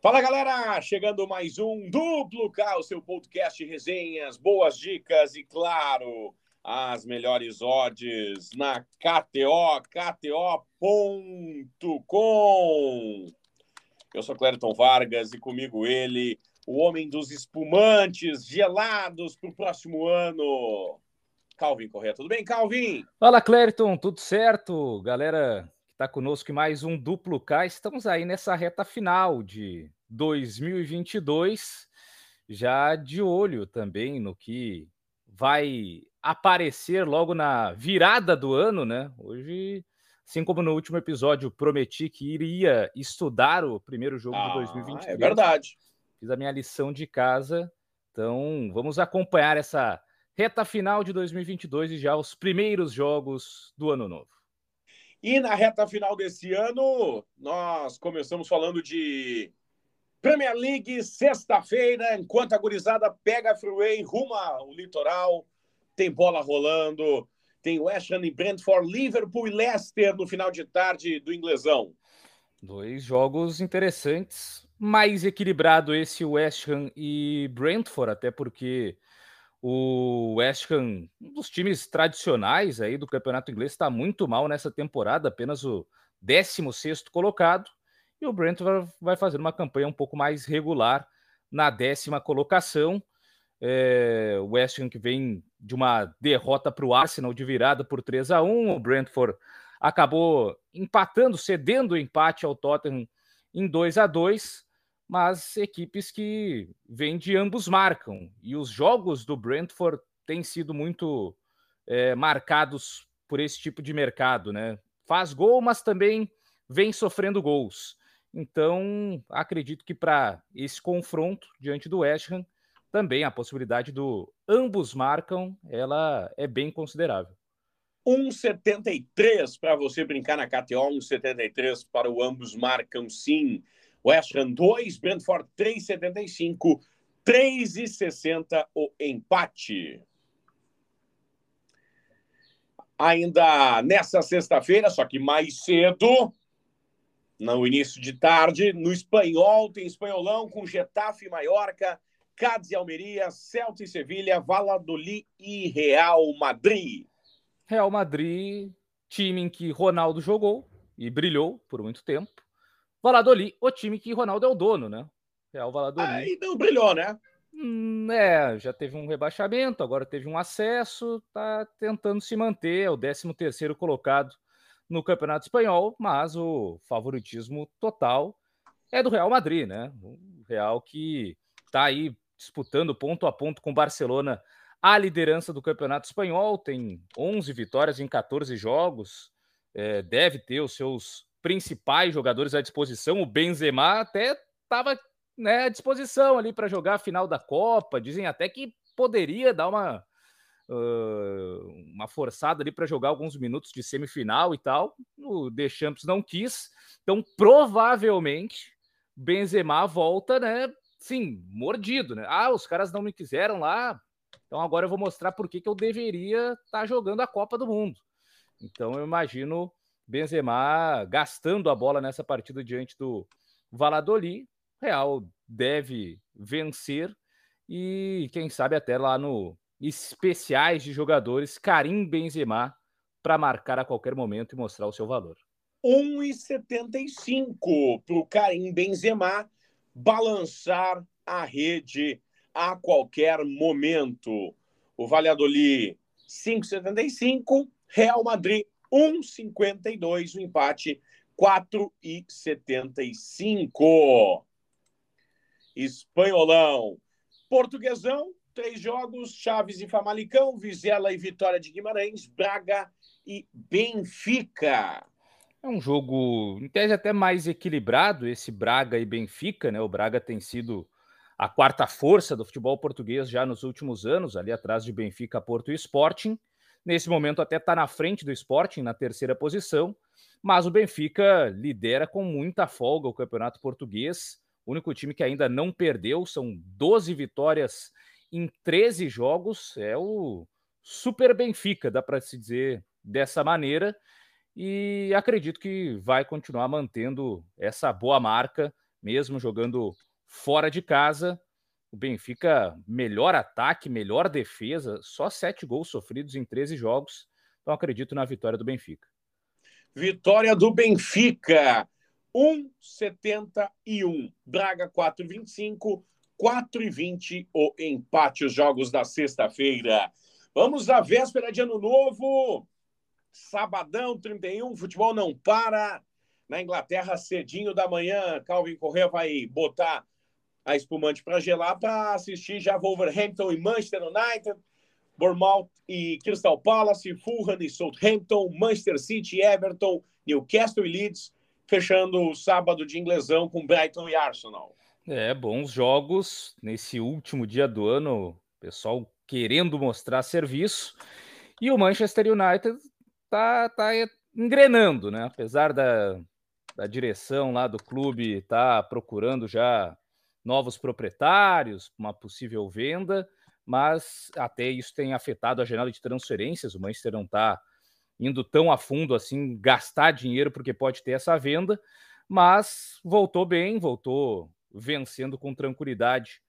Fala galera, chegando mais um Duplo K, o seu podcast resenhas, boas dicas e, claro, as melhores odds na KTO, KTO.com. Eu sou Clériton Vargas e comigo ele, o homem dos espumantes gelados para o próximo ano, Calvin Correia. Tudo bem, Calvin? Fala, Clériton, tudo certo? Galera está conosco em mais um Duplo K, estamos aí nessa reta final de 2022, já de olho também no que vai aparecer logo na virada do ano, né? Hoje, assim como no último episódio, prometi que iria estudar o primeiro jogo ah, de 2022. É verdade. Fiz a minha lição de casa. Então, vamos acompanhar essa reta final de 2022 e já os primeiros jogos do ano novo. E na reta final desse ano, nós começamos falando de Premier League, sexta-feira, enquanto a gurizada pega a freeway, rumo ao litoral, tem bola rolando, tem West Ham e Brentford, Liverpool e Leicester no final de tarde do inglesão. Dois jogos interessantes, mais equilibrado esse West Ham e Brentford, até porque o West Ham, um dos times tradicionais aí do campeonato inglês, está muito mal nessa temporada, apenas o 16 colocado e o Brentford vai fazer uma campanha um pouco mais regular na décima colocação. É, o West Ham que vem de uma derrota para o Arsenal de virada por 3 a 1 o Brentford acabou empatando, cedendo o empate ao Tottenham em 2 a 2 mas equipes que vêm de ambos marcam. E os jogos do Brentford têm sido muito é, marcados por esse tipo de mercado, né? Faz gol, mas também vem sofrendo gols. Então, acredito que para esse confronto diante do West Ham, também a possibilidade do ambos marcam, ela é bem considerável. 1,73 para você brincar na KTO, 1,73 para o ambos marcam sim. West Ham 2, Brentford 3,75, 3,60 o empate. Ainda nessa sexta-feira, só que mais cedo, no início de tarde. No espanhol, tem espanholão com Getafe Maiorca, Cádiz e Almeria, Celta e Sevilha, Valladolid e Real Madrid. Real Madrid, time em que Ronaldo jogou e brilhou por muito tempo. Valladolid, o time que Ronaldo é o dono, né? Real Valladolid. Aí não brilhou, né? Hum, é, já teve um rebaixamento, agora teve um acesso, tá tentando se manter, é o 13 terceiro colocado no Campeonato Espanhol, mas o favoritismo total é do Real Madrid, né? O Real que está aí disputando ponto a ponto com o Barcelona a liderança do Campeonato Espanhol, tem 11 vitórias em 14 jogos, é, deve ter os seus principais jogadores à disposição. O Benzema até estava né, à disposição ali para jogar a final da Copa. Dizem até que poderia dar uma uh, uma forçada ali para jogar alguns minutos de semifinal e tal. O Deschamps não quis, então provavelmente Benzema volta, né? Sim, mordido, né? Ah, os caras não me quiseram lá, então agora eu vou mostrar por que, que eu deveria estar tá jogando a Copa do Mundo. Então eu imagino Benzema gastando a bola nessa partida diante do Valladolid. Real deve vencer e quem sabe até lá no especiais de jogadores Karim Benzema para marcar a qualquer momento e mostrar o seu valor. 1,75 para o Karim Benzema balançar a rede a qualquer momento. O Valladolid 5,75, Real Madrid 1,52, o empate 4,75. Espanholão, Portuguesão três jogos: Chaves e Famalicão, Vizela e Vitória de Guimarães, Braga e Benfica. É um jogo, em tese, até mais equilibrado, esse Braga e Benfica, né? O Braga tem sido a quarta força do futebol português já nos últimos anos, ali atrás de Benfica, Porto e Sporting. Nesse momento, até está na frente do Sporting, na terceira posição, mas o Benfica lidera com muita folga o campeonato português. O único time que ainda não perdeu, são 12 vitórias em 13 jogos. É o Super Benfica, dá para se dizer dessa maneira. E acredito que vai continuar mantendo essa boa marca mesmo jogando fora de casa. O Benfica, melhor ataque, melhor defesa, só sete gols sofridos em 13 jogos. Então acredito na vitória do Benfica. Vitória do Benfica, 1,71. Braga 4,25. 4,20 o empate, os jogos da sexta-feira. Vamos à véspera de Ano Novo. Sabadão 31, futebol não para. Na Inglaterra, cedinho da manhã, Calvin Correa vai botar a espumante para gelar para assistir já Wolverhampton e Manchester United, Bournemouth e Crystal Palace, Fulham e Southampton, Manchester City Everton, Newcastle e Leeds, fechando o sábado de inglesão com Brighton e Arsenal. É, bons jogos nesse último dia do ano, pessoal querendo mostrar serviço. E o Manchester United tá, tá engrenando, né? Apesar da, da direção lá do clube tá procurando já novos proprietários, uma possível venda, mas até isso tem afetado a janela de transferências. O Manchester não está indo tão a fundo assim, gastar dinheiro porque pode ter essa venda, mas voltou bem, voltou vencendo com tranquilidade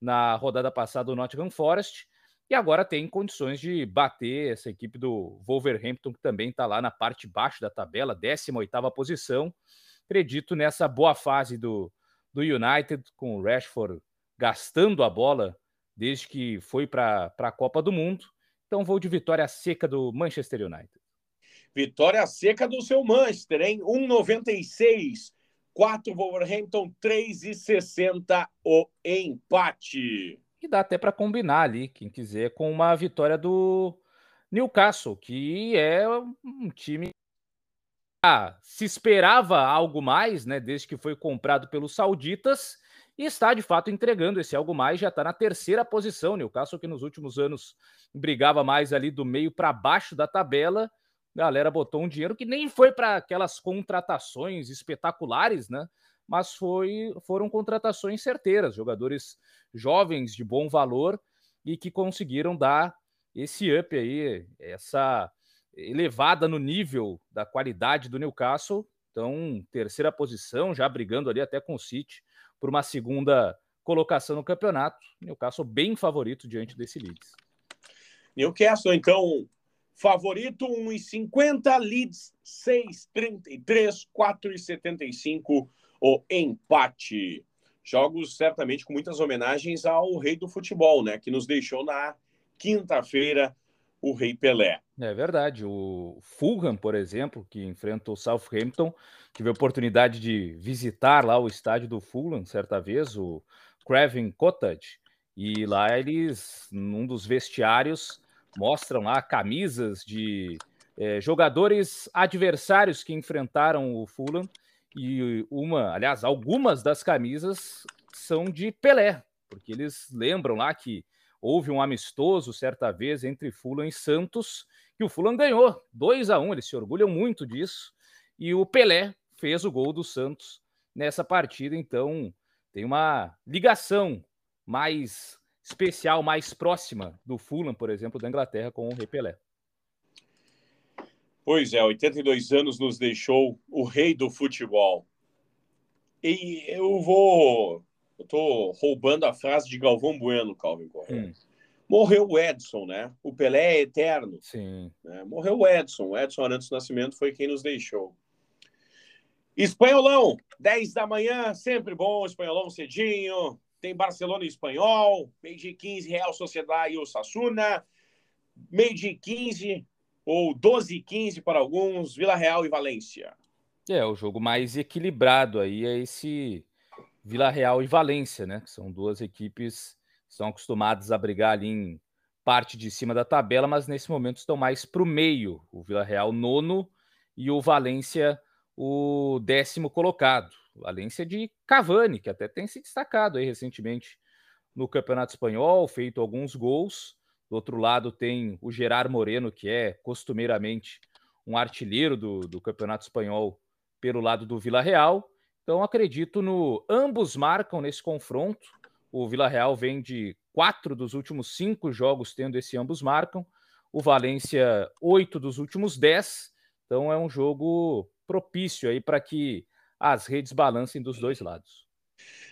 na rodada passada o Nottingham Forest e agora tem condições de bater essa equipe do Wolverhampton, que também está lá na parte baixa da tabela, 18ª posição. Acredito nessa boa fase do, do United, com o Rashford gastando a bola desde que foi para a Copa do Mundo. Então vou de vitória seca do Manchester United. Vitória seca do seu Manchester, hein? 1,96. 4 Wolverhampton, 3,60 o empate. E dá até para combinar ali, quem quiser, com uma vitória do Newcastle, que é um time se esperava algo mais, né, desde que foi comprado pelos sauditas, e está de fato entregando esse algo mais, já está na terceira posição. Newcastle, que nos últimos anos brigava mais ali do meio para baixo da tabela, galera botou um dinheiro que nem foi para aquelas contratações espetaculares, né? Mas foi, foram contratações certeiras, jogadores jovens de bom valor e que conseguiram dar esse up aí, essa elevada no nível da qualidade do Newcastle. Então, terceira posição, já brigando ali até com o City por uma segunda colocação no campeonato. Newcastle bem favorito diante desse Leeds. Newcastle, então, favorito 1,50, Leeds 6,33, 4,75 o empate. Jogos certamente com muitas homenagens ao rei do futebol, né? Que nos deixou na quinta-feira o Rei Pelé. É verdade. O Fulham, por exemplo, que enfrenta o Southampton, tive a oportunidade de visitar lá o estádio do Fulham certa vez, o Craven Cottage, e lá eles, num dos vestiários, mostram lá camisas de é, jogadores adversários que enfrentaram o Fulham, e uma, aliás, algumas das camisas são de Pelé, porque eles lembram lá que Houve um amistoso certa vez entre Fulham e Santos, que o Fulham ganhou 2 a 1 eles se orgulham muito disso, e o Pelé fez o gol do Santos nessa partida, então tem uma ligação mais especial, mais próxima do Fulham, por exemplo, da Inglaterra com o Rei Pelé. Pois é, 82 anos nos deixou o rei do futebol. E eu vou eu tô roubando a frase de Galvão Bueno, Calvin Correa. Hum. Morreu o Edson, né? O Pelé é eterno. Sim. Né? Morreu o Edson. O Edson Arantes Nascimento foi quem nos deixou. Espanholão, 10 da manhã, sempre bom, Espanholão cedinho. Tem Barcelona e Espanhol, meio de 15, Real Sociedade e Osasuna. Meio de 15 ou 12 e 15 para alguns, Vila Real e Valência. É, o jogo mais equilibrado aí é esse Vila Real e Valência, né? Que são duas equipes que estão acostumadas a brigar ali em parte de cima da tabela, mas nesse momento estão mais para o meio. O Vila Real nono e o Valência o décimo colocado. Valência de Cavani, que até tem se destacado aí recentemente no Campeonato Espanhol, feito alguns gols. Do outro lado tem o Gerard Moreno, que é costumeiramente um artilheiro do, do Campeonato Espanhol pelo lado do Vila Real. Então acredito no ambos marcam nesse confronto. O Vila Real vem de quatro dos últimos cinco jogos tendo esse ambos marcam. O Valência oito dos últimos dez. Então é um jogo propício aí para que as redes balancem dos dois lados.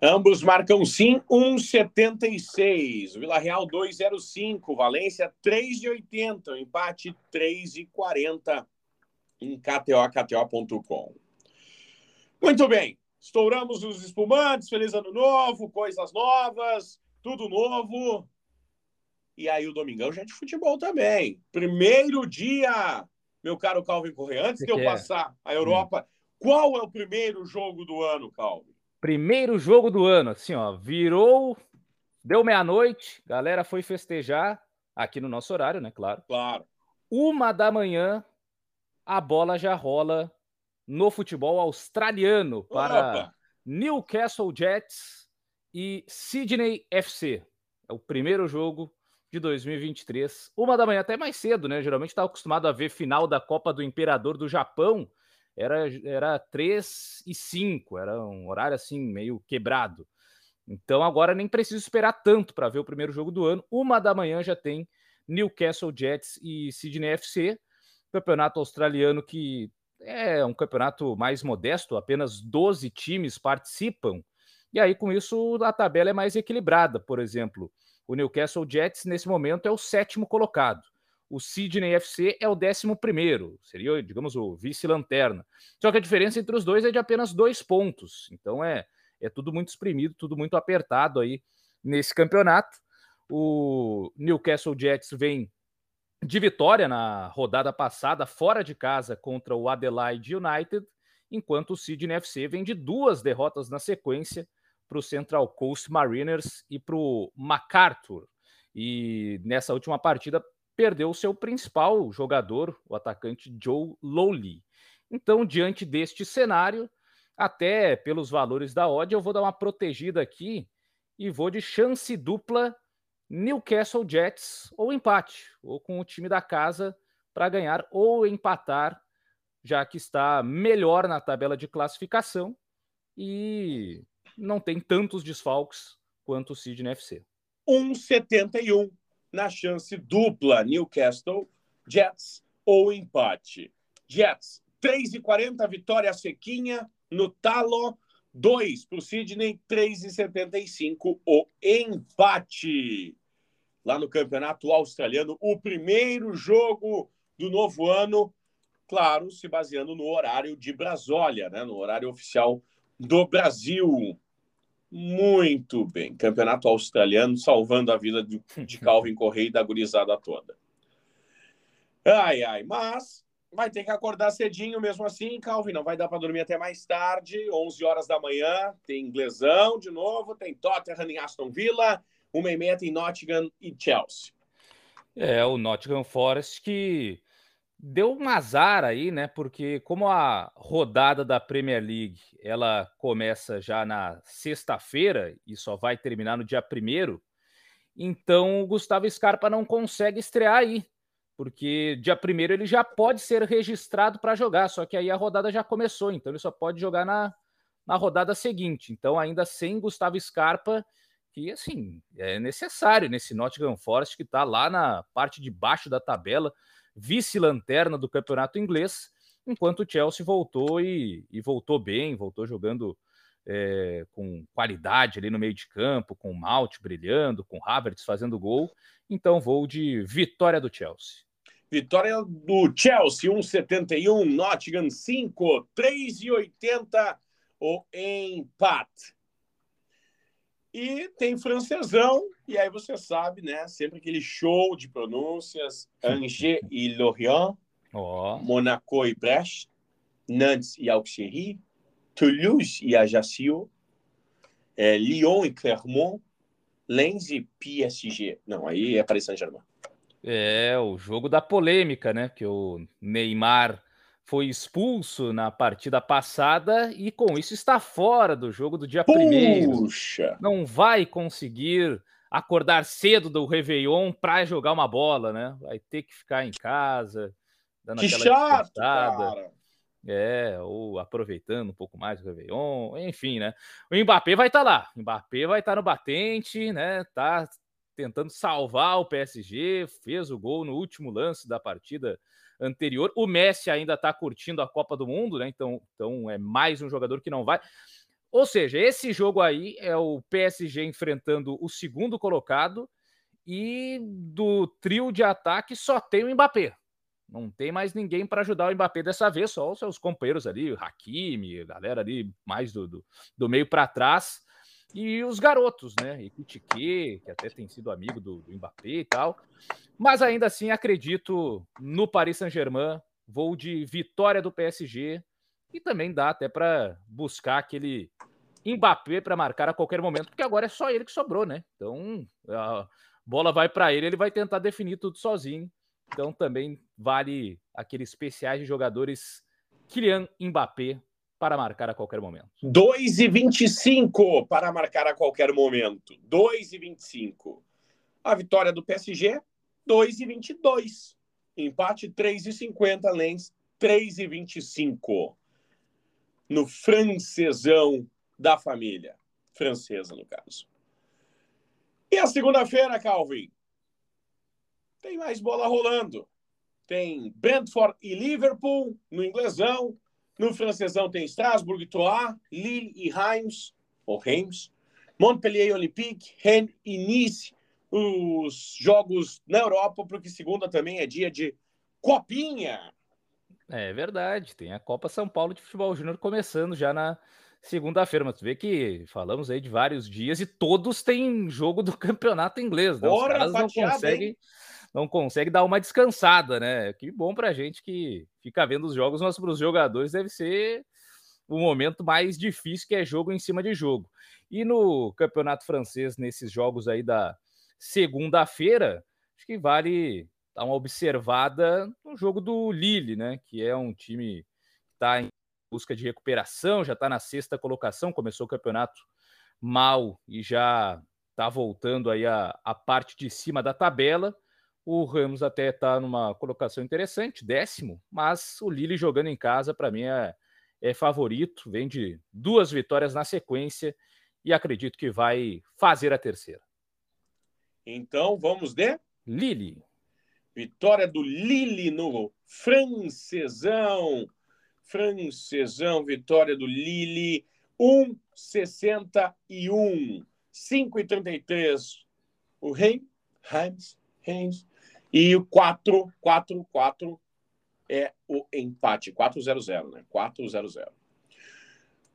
Ambos marcam sim 1,76. Vila Real 2,05. Valência 3,80. Empate 3,40 em KTO, KTO.com. Muito bem. Estouramos os espumantes. Feliz ano novo, coisas novas, tudo novo. E aí o domingão já é de futebol também. Primeiro dia, meu caro Calvin Correia, antes de eu passar a Europa, qual é o primeiro jogo do ano, Calvin? Primeiro jogo do ano, assim, ó, virou, deu meia-noite, galera foi festejar aqui no nosso horário, né? Claro. Claro. Uma da manhã, a bola já rola no futebol australiano para Opa. Newcastle Jets e Sydney FC. É o primeiro jogo de 2023. Uma da manhã, até mais cedo, né? Geralmente estava acostumado a ver final da Copa do Imperador do Japão era, era 3 e 5, era um horário assim meio quebrado. Então agora nem preciso esperar tanto para ver o primeiro jogo do ano. Uma da manhã já tem Newcastle Jets e Sydney FC, campeonato australiano que é um campeonato mais modesto, apenas 12 times participam. E aí com isso a tabela é mais equilibrada. Por exemplo, o Newcastle Jets nesse momento é o sétimo colocado o Sydney FC é o décimo primeiro, seria, digamos, o vice-lanterna. Só que a diferença entre os dois é de apenas dois pontos. Então é, é tudo muito espremido, tudo muito apertado aí nesse campeonato. O Newcastle Jets vem de vitória na rodada passada, fora de casa, contra o Adelaide United, enquanto o Sydney FC vem de duas derrotas na sequência para o Central Coast Mariners e para o MacArthur. E nessa última partida perdeu o seu principal jogador, o atacante Joe Lowley. Então, diante deste cenário, até pelos valores da odd, eu vou dar uma protegida aqui e vou de chance dupla Newcastle Jets ou empate, ou com o time da casa para ganhar ou empatar, já que está melhor na tabela de classificação e não tem tantos desfalques quanto o Sydney FC. 1,71 na chance dupla Newcastle, Jets ou empate. Jets, 3,40 vitória sequinha no talo, 2 para o Sydney, 3,75 o empate. Lá no campeonato australiano, o primeiro jogo do novo ano, claro, se baseando no horário de Brasólia, né? no horário oficial do Brasil. Muito bem. Campeonato australiano salvando a vida de, de Calvin Correia e da gurizada toda. Ai, ai, mas vai ter que acordar cedinho mesmo assim, Calvin. Não vai dar para dormir até mais tarde, 11 horas da manhã. Tem inglesão de novo, tem Tottenham em Aston Villa, uma e meia tem Nottingham e Chelsea. É, o Nottingham Forest que deu um azar aí, né? Porque como a rodada da Premier League ela começa já na sexta-feira e só vai terminar no dia primeiro, então o Gustavo Scarpa não consegue estrear aí, porque dia primeiro ele já pode ser registrado para jogar, só que aí a rodada já começou, então ele só pode jogar na, na rodada seguinte. Então ainda sem Gustavo Scarpa, que assim é necessário nesse Nottingham Forest que está lá na parte de baixo da tabela vice-lanterna do campeonato inglês, enquanto o Chelsea voltou e, e voltou bem, voltou jogando é, com qualidade ali no meio de campo, com o Malt brilhando, com o Havertz fazendo gol. Então vou de vitória do Chelsea. Vitória do Chelsea, 1,71, Nottingham 5, 3,80 o empate. E tem francesão, e aí você sabe, né? Sempre aquele show de pronúncias: Angers e Lorient, oh. Monaco e Brest, Nantes e Auxerre, Toulouse e Ajaccio, é, Lyon e Clermont, Lens e PSG. Não, aí é Paris Saint-Germain. É, o jogo da polêmica, né? Que o Neymar foi expulso na partida passada e com isso está fora do jogo do dia primeiro. Puxa! Não vai conseguir acordar cedo do Réveillon para jogar uma bola, né? Vai ter que ficar em casa, dando que aquela chato, cara. É, ou aproveitando um pouco mais o Réveillon, enfim, né? O Mbappé vai estar tá lá. O Mbappé vai estar tá no batente, né? Tá tentando salvar o PSG, fez o gol no último lance da partida anterior. O Messi ainda está curtindo a Copa do Mundo, né? Então, então é mais um jogador que não vai. Ou seja, esse jogo aí é o PSG enfrentando o segundo colocado e do trio de ataque só tem o Mbappé. Não tem mais ninguém para ajudar o Mbappé dessa vez, só os seus companheiros ali, o Hakimi, a galera ali mais do, do, do meio para trás. E os garotos, né? E Kutike, que até tem sido amigo do, do Mbappé e tal. Mas ainda assim acredito no Paris Saint-Germain. Vou de vitória do PSG e também dá até para buscar aquele Mbappé para marcar a qualquer momento, porque agora é só ele que sobrou, né? Então a bola vai para ele, ele vai tentar definir tudo sozinho. Então também vale aqueles especiais de jogadores Kylian Mbappé para marcar a qualquer momento. 2 e 25 para marcar a qualquer momento. 2 e 25. A vitória do PSG, 2 e 22. Empate 3 e 50, Lens 3 e 25 no francesão da família. Francesa, no caso. E a segunda-feira, Calvin? Tem mais bola rolando. Tem Brentford e Liverpool no inglesão. No francesão tem Strasbourg, Troyes, Lille e Reims, ou Reims. Montpellier Olympique, Rennes e Nice. Os jogos na Europa, porque segunda também é dia de Copinha. É verdade, tem a Copa São Paulo de Futebol Júnior começando já na segunda-feira, mas tu vê que falamos aí de vários dias e todos têm jogo do campeonato inglês, né? Os caras não conseguem, não conseguem dar uma descansada, né? Que bom pra gente que fica vendo os jogos, mas para os jogadores deve ser o momento mais difícil, que é jogo em cima de jogo. E no campeonato francês, nesses jogos aí da segunda-feira, acho que vale dar uma observada no jogo do Lille, né? Que é um time que está em busca de recuperação, já está na sexta colocação, começou o campeonato mal e já está voltando aí a, a parte de cima da tabela. O Ramos até está numa colocação interessante, décimo, mas o Lille jogando em casa, para mim, é, é favorito. Vem de duas vitórias na sequência e acredito que vai fazer a terceira. Então vamos de Lille. Vitória do Lille no francesão. Francesão, vitória do Lille. 1,61. 5,33. O Reims, Reims, Reims. E o 4, 4, 4 é o empate. 4-0-0, né? 4-0-0.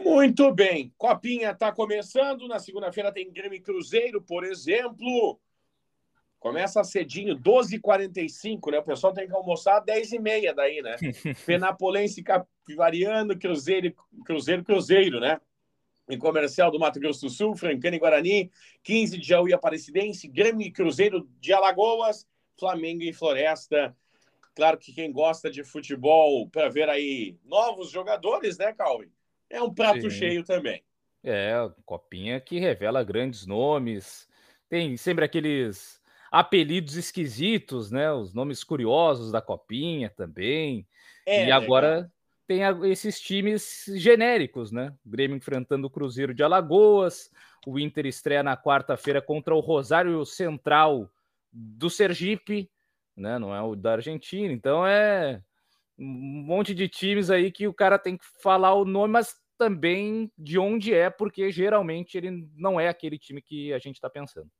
Muito bem. Copinha está começando. Na segunda-feira tem Grêmio Cruzeiro, por exemplo. Começa cedinho, 12h45, né? O pessoal tem que almoçar 10h30 daí, né? Penapolense Capivariano, Cruzeiro, Cruzeiro, Cruzeiro, né? Em Comercial do Mato Grosso do Sul, Francana e Guarani, 15 de Jaú e Aparecidense, Grêmio e Cruzeiro de Alagoas, Flamengo e Floresta. Claro que quem gosta de futebol para ver aí novos jogadores, né, Calvin? É um prato Sim. cheio também. É, copinha que revela grandes nomes. Tem sempre aqueles apelidos esquisitos, né? Os nomes curiosos da copinha também. É, e agora tem esses times genéricos, né? O Grêmio enfrentando o Cruzeiro de Alagoas, o Inter estreia na quarta-feira contra o Rosário Central do Sergipe, né? Não é o da Argentina. Então é um monte de times aí que o cara tem que falar o nome, mas também de onde é, porque geralmente ele não é aquele time que a gente está pensando.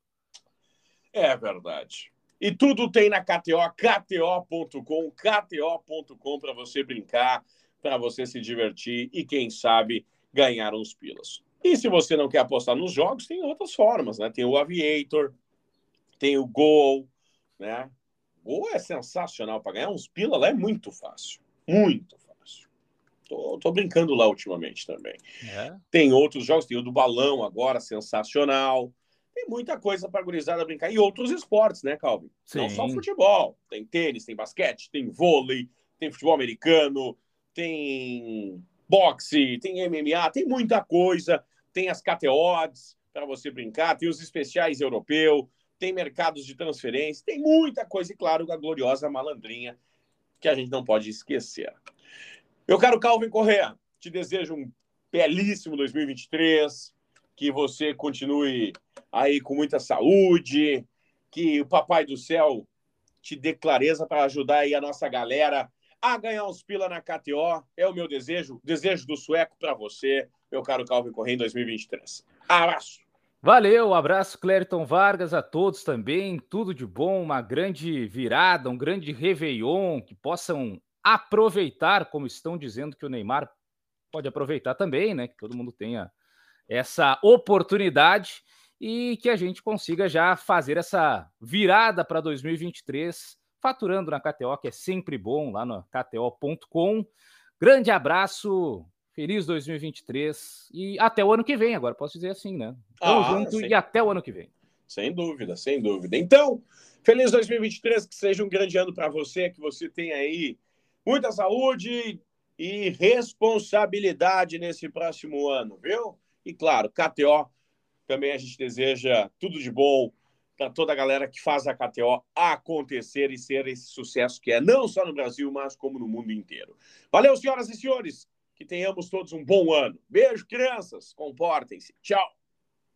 É verdade. E tudo tem na KTO, kto.com, kto.com para você brincar, para você se divertir e, quem sabe, ganhar uns pilas. E se você não quer apostar nos jogos, tem outras formas, né? Tem o Aviator, tem o Gol, né? Gol é sensacional para ganhar uns pila lá é muito fácil, muito fácil. Tô, tô brincando lá ultimamente também. É. Tem outros jogos, tem o do balão agora, sensacional. Tem muita coisa para gurizada brincar. E outros esportes, né, Calvin? Sim. Não só futebol. Tem tênis, tem basquete, tem vôlei, tem futebol americano, tem boxe, tem MMA, tem muita coisa. Tem as KTOs para você brincar, tem os especiais europeu, tem mercados de transferência, tem muita coisa. E, claro, a gloriosa malandrinha que a gente não pode esquecer. Meu caro Calvin Correa, te desejo um belíssimo 2023, que você continue aí com muita saúde, que o Papai do Céu te dê clareza para ajudar aí a nossa galera a ganhar uns pila na KTO. É o meu desejo, desejo do sueco para você, meu caro Calvin Correia, em 2023. Abraço! Valeu, abraço, Clériton Vargas, a todos também. Tudo de bom, uma grande virada, um grande Réveillon, que possam aproveitar, como estão dizendo que o Neymar pode aproveitar também, né? Que todo mundo tenha essa oportunidade e que a gente consiga já fazer essa virada para 2023, faturando na KTO, que é sempre bom lá no KTO.com. Grande abraço, Feliz 2023 e até o ano que vem, agora posso dizer assim, né? Tamo ah, junto sem... e até o ano que vem. Sem dúvida, sem dúvida. Então, feliz 2023, que seja um grande ano para você, que você tenha aí muita saúde e responsabilidade nesse próximo ano, viu? E claro, KTO, também a gente deseja tudo de bom para toda a galera que faz a KTO acontecer e ser esse sucesso que é, não só no Brasil, mas como no mundo inteiro. Valeu, senhoras e senhores! Que tenhamos todos um bom ano. Beijo, crianças. Comportem-se. Tchau.